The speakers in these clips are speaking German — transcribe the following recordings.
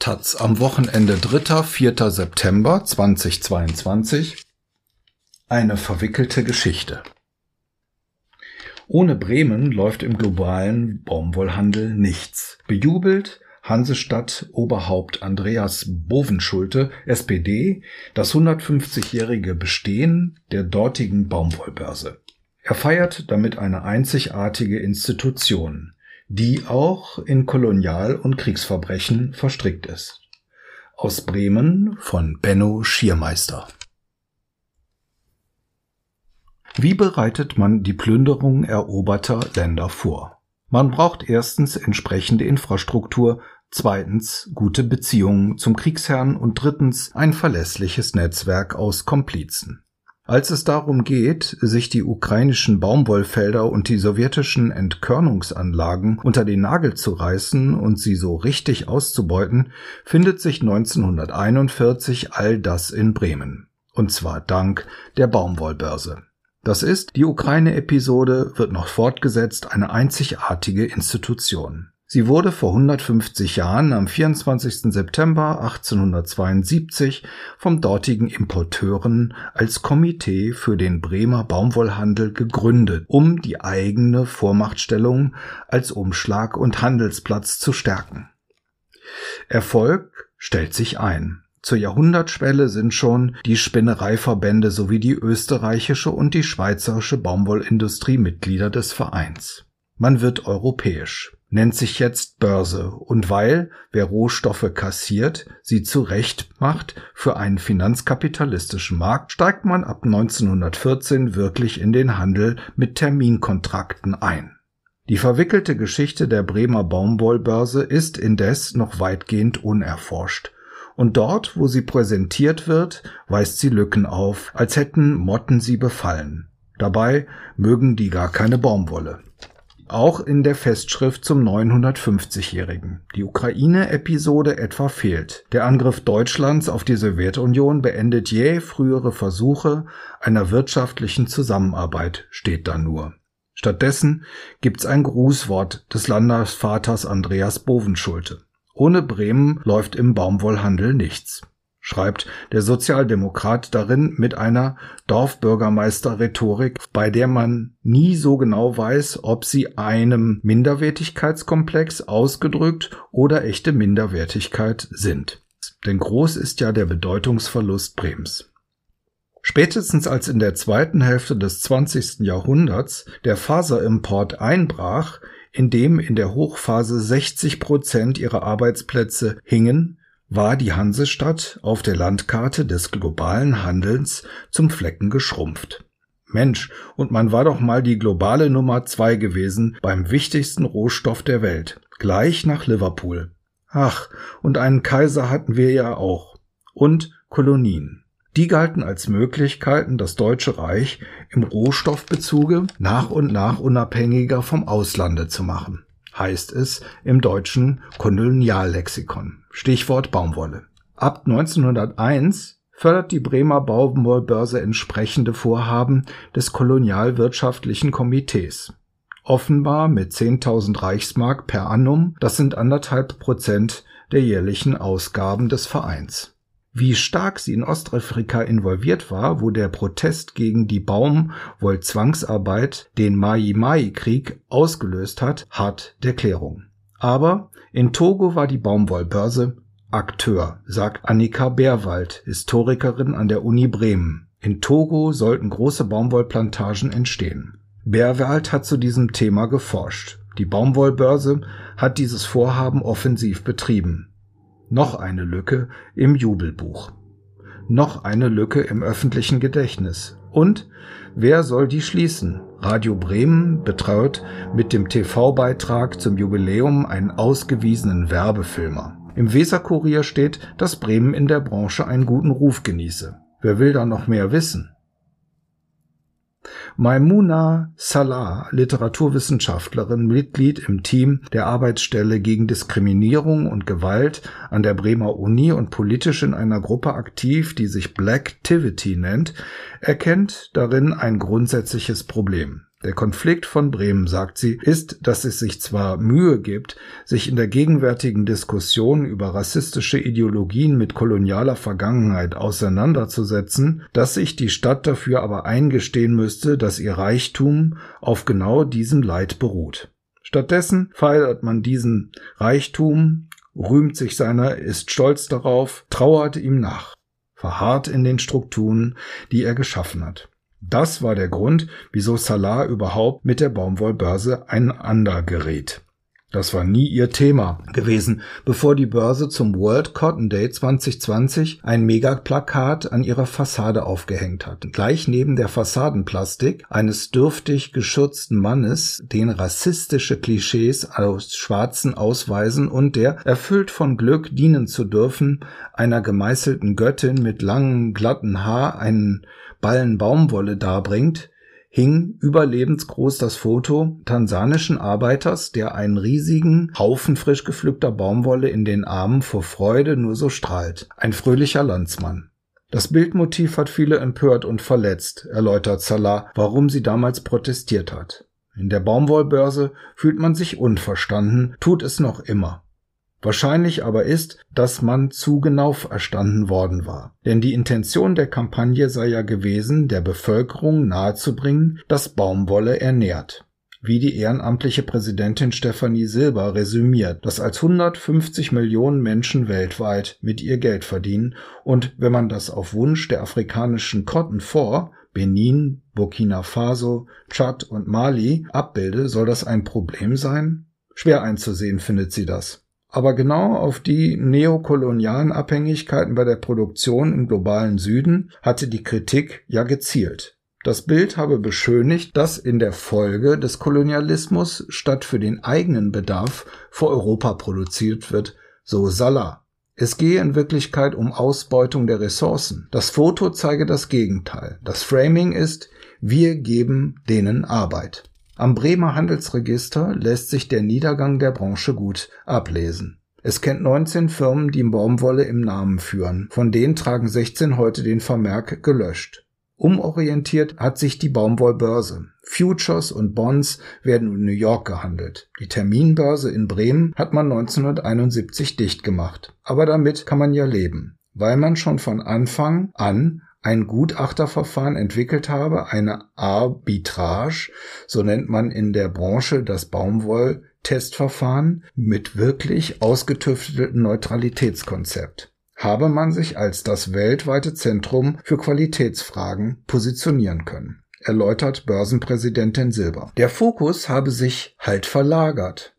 Taz am Wochenende 3. 4. September 2022 Eine verwickelte Geschichte. Ohne Bremen läuft im globalen Baumwollhandel nichts. Bejubelt Hansestadt Oberhaupt Andreas Bovenschulte, SPD, das 150-jährige Bestehen der dortigen Baumwollbörse. Er feiert damit eine einzigartige Institution, die auch in Kolonial- und Kriegsverbrechen verstrickt ist. Aus Bremen von Benno Schiermeister. Wie bereitet man die Plünderung eroberter Länder vor? Man braucht erstens entsprechende Infrastruktur, zweitens gute Beziehungen zum Kriegsherrn und drittens ein verlässliches Netzwerk aus Komplizen. Als es darum geht, sich die ukrainischen Baumwollfelder und die sowjetischen Entkörnungsanlagen unter den Nagel zu reißen und sie so richtig auszubeuten, findet sich 1941 all das in Bremen. Und zwar dank der Baumwollbörse. Das ist, die Ukraine-Episode wird noch fortgesetzt, eine einzigartige Institution. Sie wurde vor 150 Jahren am 24. September 1872 vom dortigen Importeuren als Komitee für den Bremer Baumwollhandel gegründet, um die eigene Vormachtstellung als Umschlag- und Handelsplatz zu stärken. Erfolg stellt sich ein. Zur Jahrhundertschwelle sind schon die Spinnereiverbände sowie die österreichische und die schweizerische Baumwollindustrie Mitglieder des Vereins. Man wird europäisch nennt sich jetzt Börse und weil, wer Rohstoffe kassiert, sie zurecht macht für einen finanzkapitalistischen Markt, steigt man ab 1914 wirklich in den Handel mit Terminkontrakten ein. Die verwickelte Geschichte der Bremer Baumwollbörse ist indes noch weitgehend unerforscht. Und dort, wo sie präsentiert wird, weist sie Lücken auf, als hätten Motten sie befallen. Dabei mögen die gar keine Baumwolle auch in der Festschrift zum 950-Jährigen. Die Ukraine-Episode etwa fehlt. Der Angriff Deutschlands auf die Sowjetunion beendet jäh frühere Versuche einer wirtschaftlichen Zusammenarbeit, steht da nur. Stattdessen gibt's ein Grußwort des Landesvaters Andreas Bovenschulte. Ohne Bremen läuft im Baumwollhandel nichts schreibt der Sozialdemokrat darin mit einer Dorfbürgermeister-Rhetorik, bei der man nie so genau weiß, ob sie einem Minderwertigkeitskomplex ausgedrückt oder echte Minderwertigkeit sind. Denn groß ist ja der Bedeutungsverlust Brems. Spätestens als in der zweiten Hälfte des 20. Jahrhunderts der Faserimport einbrach, in dem in der Hochphase 60 Prozent ihrer Arbeitsplätze hingen, war die Hansestadt auf der Landkarte des globalen Handelns zum Flecken geschrumpft. Mensch, und man war doch mal die globale Nummer zwei gewesen beim wichtigsten Rohstoff der Welt, gleich nach Liverpool. Ach, und einen Kaiser hatten wir ja auch. Und Kolonien. Die galten als Möglichkeiten, das Deutsche Reich im Rohstoffbezuge nach und nach unabhängiger vom Auslande zu machen heißt es im deutschen Koloniallexikon. Stichwort Baumwolle. Ab 1901 fördert die Bremer Baumwollbörse entsprechende Vorhaben des Kolonialwirtschaftlichen Komitees. Offenbar mit 10.000 Reichsmark per annum, das sind anderthalb Prozent der jährlichen Ausgaben des Vereins. Wie stark sie in Ostafrika involviert war, wo der Protest gegen die Baumwollzwangsarbeit den Mai-Mai-Krieg ausgelöst hat, hart der Klärung. Aber in Togo war die Baumwollbörse Akteur, sagt Annika Bärwald, Historikerin an der Uni Bremen. In Togo sollten große Baumwollplantagen entstehen. Bärwald hat zu diesem Thema geforscht. Die Baumwollbörse hat dieses Vorhaben offensiv betrieben. Noch eine Lücke im Jubelbuch. Noch eine Lücke im öffentlichen Gedächtnis. Und wer soll die schließen? Radio Bremen betreut mit dem TV-Beitrag zum Jubiläum einen ausgewiesenen Werbefilmer. Im Weserkurier steht, dass Bremen in der Branche einen guten Ruf genieße. Wer will da noch mehr wissen? Maimuna Salah, Literaturwissenschaftlerin, Mitglied im Team der Arbeitsstelle gegen Diskriminierung und Gewalt an der Bremer Uni und politisch in einer Gruppe aktiv, die sich Blacktivity nennt, erkennt darin ein grundsätzliches Problem. Der Konflikt von Bremen, sagt sie, ist, dass es sich zwar Mühe gibt, sich in der gegenwärtigen Diskussion über rassistische Ideologien mit kolonialer Vergangenheit auseinanderzusetzen, dass sich die Stadt dafür aber eingestehen müsste, dass ihr Reichtum auf genau diesem Leid beruht. Stattdessen feiert man diesen Reichtum, rühmt sich seiner, ist stolz darauf, trauert ihm nach, verharrt in den Strukturen, die er geschaffen hat. Das war der Grund, wieso Salah überhaupt mit der Baumwollbörse einander gerät. Das war nie ihr Thema gewesen, bevor die Börse zum World Cotton Day 2020 ein Megaplakat an ihrer Fassade aufgehängt hat. Gleich neben der Fassadenplastik eines dürftig geschürzten Mannes, den rassistische Klischees aus Schwarzen ausweisen und der, erfüllt von Glück dienen zu dürfen, einer gemeißelten Göttin mit langem glatten Haar einen Ballen Baumwolle darbringt, hing überlebensgroß das Foto tansanischen Arbeiters, der einen riesigen Haufen frisch gepflückter Baumwolle in den Armen vor Freude nur so strahlt. Ein fröhlicher Landsmann. Das Bildmotiv hat viele empört und verletzt, erläutert Salah, warum sie damals protestiert hat. In der Baumwollbörse fühlt man sich unverstanden, tut es noch immer. Wahrscheinlich aber ist, dass man zu genau verstanden worden war. Denn die Intention der Kampagne sei ja gewesen, der Bevölkerung nahezubringen, dass Baumwolle ernährt. Wie die ehrenamtliche Präsidentin Stephanie Silber resümiert, dass als 150 Millionen Menschen weltweit mit ihr Geld verdienen und wenn man das auf Wunsch der afrikanischen Cotton vor Benin, Burkina Faso, Tschad und Mali abbilde, soll das ein Problem sein? Schwer einzusehen findet sie das. Aber genau auf die neokolonialen Abhängigkeiten bei der Produktion im globalen Süden hatte die Kritik ja gezielt. Das Bild habe beschönigt, dass in der Folge des Kolonialismus statt für den eigenen Bedarf für Europa produziert wird, so Salah. Es gehe in Wirklichkeit um Ausbeutung der Ressourcen. Das Foto zeige das Gegenteil. Das Framing ist, wir geben denen Arbeit. Am Bremer Handelsregister lässt sich der Niedergang der Branche gut ablesen. Es kennt 19 Firmen, die Baumwolle im Namen führen. Von denen tragen 16 heute den Vermerk gelöscht. Umorientiert hat sich die Baumwollbörse. Futures und Bonds werden in New York gehandelt. Die Terminbörse in Bremen hat man 1971 dicht gemacht. Aber damit kann man ja leben, weil man schon von Anfang an ein Gutachterverfahren entwickelt habe, eine Arbitrage, so nennt man in der Branche das Baumwolltestverfahren, mit wirklich ausgetüfteltem Neutralitätskonzept habe man sich als das weltweite Zentrum für Qualitätsfragen positionieren können, erläutert Börsenpräsidentin Silber. Der Fokus habe sich halt verlagert,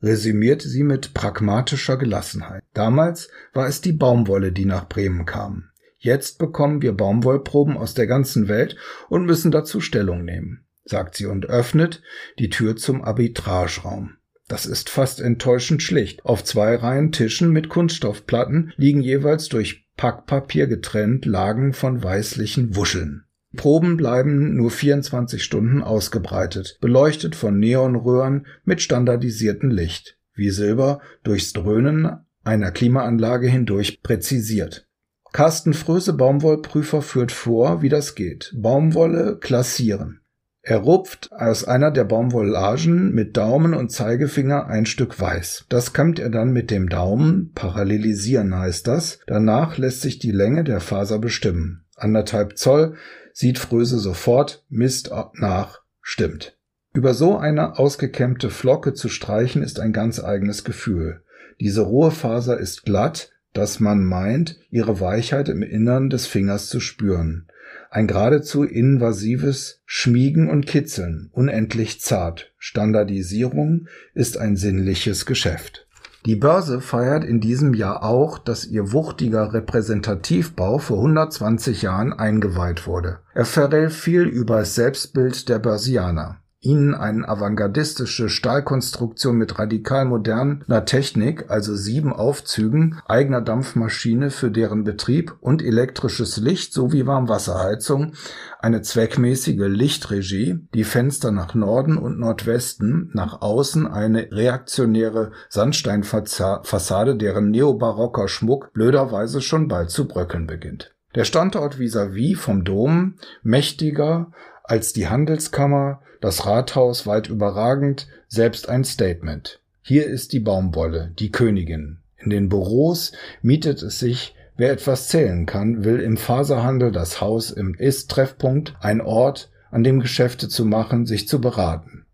resümiert sie mit pragmatischer Gelassenheit. Damals war es die Baumwolle, die nach Bremen kam. Jetzt bekommen wir Baumwollproben aus der ganzen Welt und müssen dazu Stellung nehmen, sagt sie und öffnet die Tür zum Arbitrageraum. Das ist fast enttäuschend schlicht. Auf zwei Reihen Tischen mit Kunststoffplatten liegen jeweils durch Packpapier getrennt Lagen von weißlichen Wuscheln. Proben bleiben nur 24 Stunden ausgebreitet, beleuchtet von Neonröhren mit standardisiertem Licht, wie Silber durchs Dröhnen einer Klimaanlage hindurch präzisiert. Carsten Fröse Baumwollprüfer führt vor, wie das geht. Baumwolle klassieren. Er rupft aus einer der Baumwolllagen mit Daumen und Zeigefinger ein Stück weiß. Das kämmt er dann mit dem Daumen, parallelisieren heißt das. Danach lässt sich die Länge der Faser bestimmen. Anderthalb Zoll sieht Fröse sofort, misst nach, stimmt. Über so eine ausgekämmte Flocke zu streichen ist ein ganz eigenes Gefühl. Diese rohe Faser ist glatt, dass man meint, ihre Weichheit im Innern des Fingers zu spüren. Ein geradezu invasives Schmiegen und Kitzeln, unendlich zart. Standardisierung ist ein sinnliches Geschäft. Die Börse feiert in diesem Jahr auch, dass ihr wuchtiger Repräsentativbau vor 120 Jahren eingeweiht wurde. Er verrät viel über das Selbstbild der Börsianer ihnen eine avantgardistische Stahlkonstruktion mit radikal moderner Technik, also sieben Aufzügen, eigener Dampfmaschine für deren Betrieb und elektrisches Licht sowie Warmwasserheizung, eine zweckmäßige Lichtregie, die Fenster nach Norden und Nordwesten, nach außen eine reaktionäre Sandsteinfassade, deren neobarocker Schmuck blöderweise schon bald zu bröckeln beginnt. Der Standort vis-à-vis -vis vom Dom, mächtiger als die Handelskammer, das Rathaus weit überragend, selbst ein Statement. Hier ist die Baumwolle, die Königin. In den Büros mietet es sich, wer etwas zählen kann, will im Faserhandel das Haus im Ist-Treffpunkt, ein Ort, an dem Geschäfte zu machen, sich zu beraten.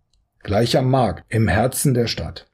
Gleich am Markt, im Herzen der Stadt.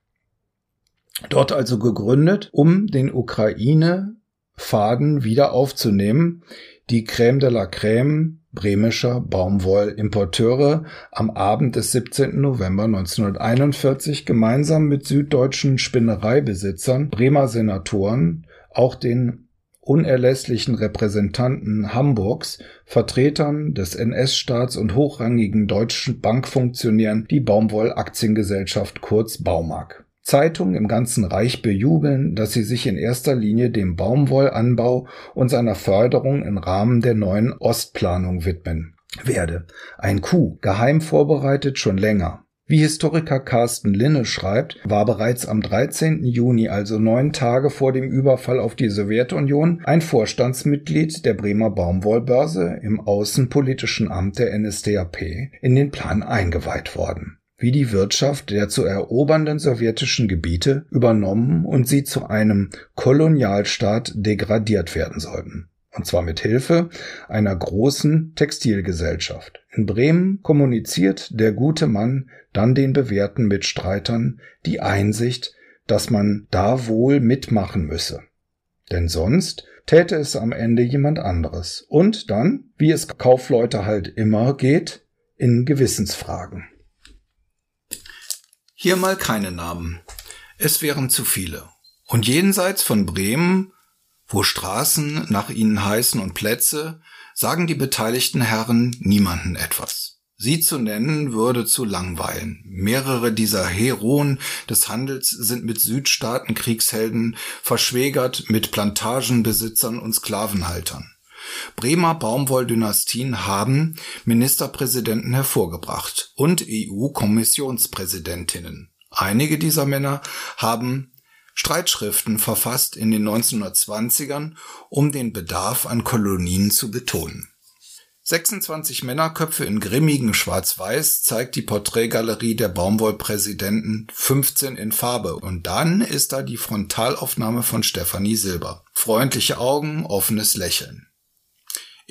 Dort also gegründet, um den Ukraine-Faden wieder aufzunehmen, die Crème de la Crème bremischer Baumwollimporteure am Abend des 17. November 1941 gemeinsam mit süddeutschen Spinnereibesitzern, Bremer Senatoren, auch den unerlässlichen Repräsentanten Hamburgs, Vertretern des NS-Staats und hochrangigen deutschen Bankfunktionären die Baumwollaktiengesellschaft kurz Baumark. Zeitungen im ganzen Reich bejubeln, dass sie sich in erster Linie dem Baumwollanbau und seiner Förderung im Rahmen der neuen Ostplanung widmen werde. Ein Coup, geheim vorbereitet schon länger. Wie Historiker Carsten Linne schreibt, war bereits am 13. Juni, also neun Tage vor dem Überfall auf die Sowjetunion, ein Vorstandsmitglied der Bremer Baumwollbörse im Außenpolitischen Amt der NSDAP in den Plan eingeweiht worden wie die Wirtschaft der zu erobernden sowjetischen Gebiete übernommen und sie zu einem Kolonialstaat degradiert werden sollten. Und zwar mit Hilfe einer großen Textilgesellschaft. In Bremen kommuniziert der gute Mann dann den bewährten Mitstreitern die Einsicht, dass man da wohl mitmachen müsse. Denn sonst täte es am Ende jemand anderes. Und dann, wie es Kaufleute halt immer geht, in Gewissensfragen. Hier mal keine Namen. Es wären zu viele. Und jenseits von Bremen, wo Straßen nach ihnen heißen und Plätze, sagen die beteiligten Herren niemanden etwas. Sie zu nennen würde zu langweilen. Mehrere dieser Heroen des Handels sind mit Südstaaten Kriegshelden verschwägert mit Plantagenbesitzern und Sklavenhaltern. Bremer Baumwolldynastien haben Ministerpräsidenten hervorgebracht und EU-Kommissionspräsidentinnen. Einige dieser Männer haben Streitschriften verfasst in den 1920ern, um den Bedarf an Kolonien zu betonen. 26 Männerköpfe in grimmigem Schwarz-Weiß zeigt die Porträtgalerie der Baumwollpräsidenten 15 in Farbe und dann ist da die Frontalaufnahme von Stefanie Silber. Freundliche Augen, offenes Lächeln.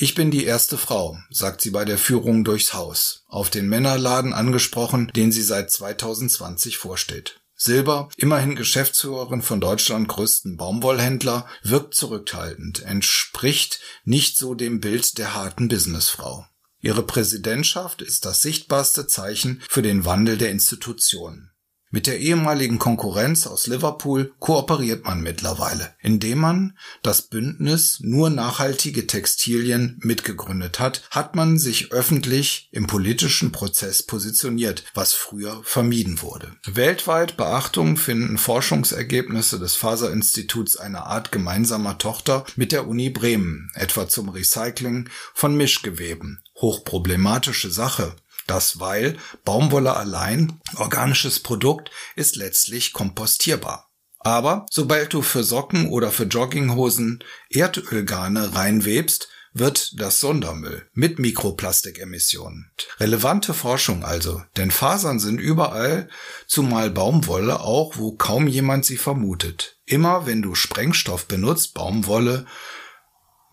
Ich bin die erste Frau, sagt sie bei der Führung durchs Haus, auf den Männerladen angesprochen, den sie seit 2020 vorsteht. Silber, immerhin Geschäftsführerin von Deutschland größten Baumwollhändler, wirkt zurückhaltend, entspricht nicht so dem Bild der harten Businessfrau. Ihre Präsidentschaft ist das sichtbarste Zeichen für den Wandel der Institutionen. Mit der ehemaligen Konkurrenz aus Liverpool kooperiert man mittlerweile, indem man das Bündnis nur nachhaltige Textilien mitgegründet hat, hat man sich öffentlich im politischen Prozess positioniert, was früher vermieden wurde. Weltweit Beachtung finden Forschungsergebnisse des Faserinstituts eine Art gemeinsamer Tochter mit der Uni Bremen, etwa zum Recycling von Mischgeweben. Hochproblematische Sache. Das weil Baumwolle allein, organisches Produkt, ist letztlich kompostierbar. Aber sobald du für Socken oder für Jogginghosen Erdölgarne reinwebst, wird das Sondermüll mit Mikroplastikemissionen. Relevante Forschung also, denn Fasern sind überall, zumal Baumwolle auch, wo kaum jemand sie vermutet. Immer wenn du Sprengstoff benutzt, Baumwolle,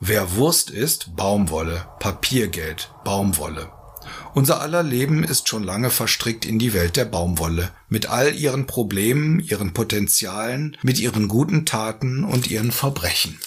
wer Wurst ist, Baumwolle, Papiergeld, Baumwolle. Unser aller Leben ist schon lange verstrickt in die Welt der Baumwolle, mit all ihren Problemen, ihren Potenzialen, mit ihren guten Taten und ihren Verbrechen.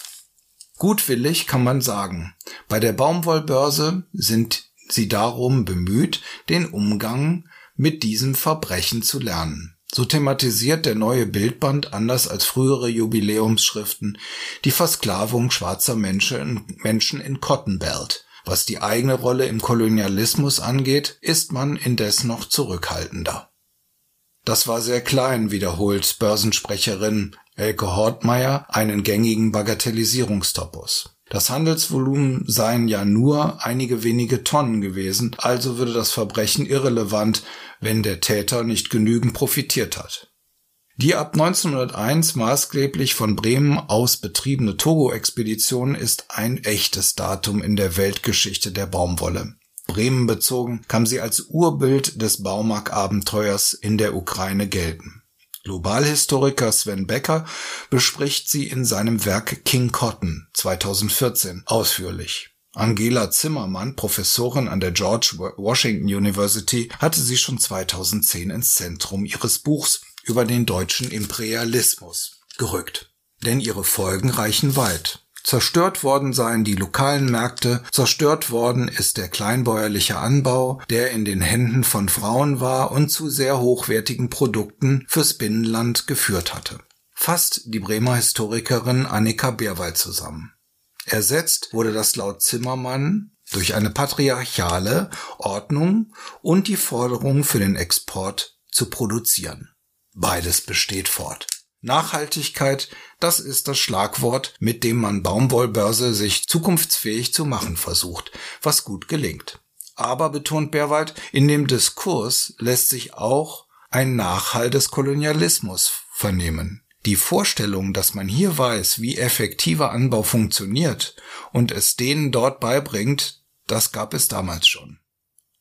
Gutwillig kann man sagen, bei der Baumwollbörse sind sie darum bemüht, den Umgang mit diesem Verbrechen zu lernen. So thematisiert der neue Bildband anders als frühere Jubiläumsschriften die Versklavung schwarzer Menschen in Cotton Belt, was die eigene Rolle im Kolonialismus angeht, ist man indes noch zurückhaltender. Das war sehr klein, wiederholt Börsensprecherin Elke Hortmeier einen gängigen Bagatellisierungstopos. Das Handelsvolumen seien ja nur einige wenige Tonnen gewesen, also würde das Verbrechen irrelevant, wenn der Täter nicht genügend profitiert hat. Die ab 1901 maßgeblich von Bremen aus betriebene Togo-Expedition ist ein echtes Datum in der Weltgeschichte der Baumwolle. Bremen bezogen, kam sie als Urbild des Baumarktabenteuers in der Ukraine gelten. Globalhistoriker Sven Becker bespricht sie in seinem Werk King Cotton 2014 ausführlich. Angela Zimmermann, Professorin an der George Washington University, hatte sie schon 2010 ins Zentrum ihres Buchs über den deutschen Imperialismus gerückt. Denn ihre Folgen reichen weit. Zerstört worden seien die lokalen Märkte, zerstört worden ist der kleinbäuerliche Anbau, der in den Händen von Frauen war und zu sehr hochwertigen Produkten fürs Binnenland geführt hatte. Fasst die Bremer Historikerin Annika Beerwald zusammen. Ersetzt wurde das laut Zimmermann durch eine patriarchale Ordnung und die Forderung für den Export zu produzieren. Beides besteht fort. Nachhaltigkeit, das ist das Schlagwort, mit dem man Baumwollbörse sich zukunftsfähig zu machen versucht, was gut gelingt. Aber, betont Berwald, in dem Diskurs lässt sich auch ein Nachhall des Kolonialismus vernehmen. Die Vorstellung, dass man hier weiß, wie effektiver Anbau funktioniert und es denen dort beibringt, das gab es damals schon.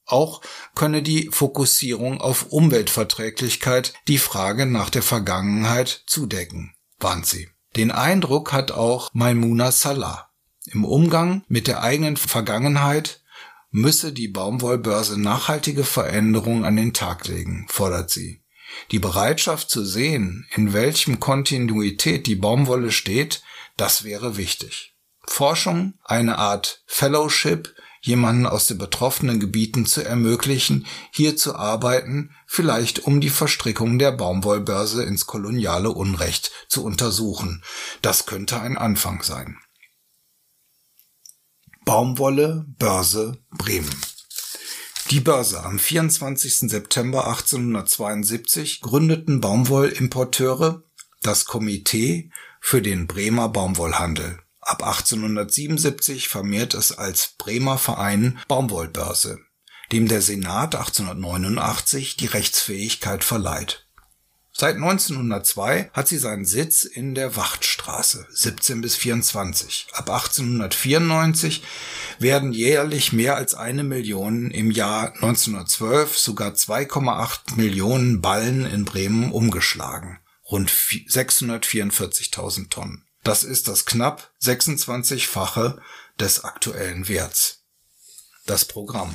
Auch könne die Fokussierung auf Umweltverträglichkeit die Frage nach der Vergangenheit zudecken, warnt sie. Den Eindruck hat auch Maimuna Salah. Im Umgang mit der eigenen Vergangenheit müsse die Baumwollbörse nachhaltige Veränderungen an den Tag legen, fordert sie. Die Bereitschaft zu sehen, in welchem Kontinuität die Baumwolle steht, das wäre wichtig. Forschung, eine Art Fellowship jemanden aus den betroffenen Gebieten zu ermöglichen, hier zu arbeiten, vielleicht um die Verstrickung der Baumwollbörse ins koloniale Unrecht zu untersuchen. Das könnte ein Anfang sein. Baumwolle, Börse, Bremen. Die Börse am 24. September 1872 gründeten Baumwollimporteure das Komitee für den Bremer Baumwollhandel. Ab 1877 vermehrt es als Bremer Verein Baumwollbörse, dem der Senat 1889 die Rechtsfähigkeit verleiht. Seit 1902 hat sie seinen Sitz in der Wachtstraße 17 bis 24. Ab 1894 werden jährlich mehr als eine Million, im Jahr 1912 sogar 2,8 Millionen Ballen in Bremen umgeschlagen, rund 644.000 Tonnen. Das ist das knapp 26-fache des aktuellen Werts. Das Programm.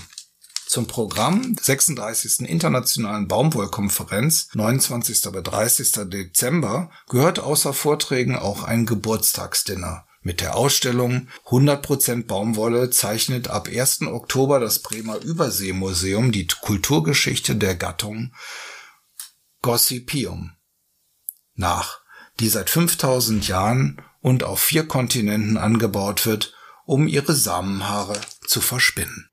Zum Programm 36. Internationalen Baumwollkonferenz 29. bis 30. Dezember gehört außer Vorträgen auch ein Geburtstagsdinner mit der Ausstellung 100% Baumwolle zeichnet ab 1. Oktober das Bremer Überseemuseum die Kulturgeschichte der Gattung Gossypium nach die seit 5000 Jahren und auf vier Kontinenten angebaut wird, um ihre Samenhaare zu verspinnen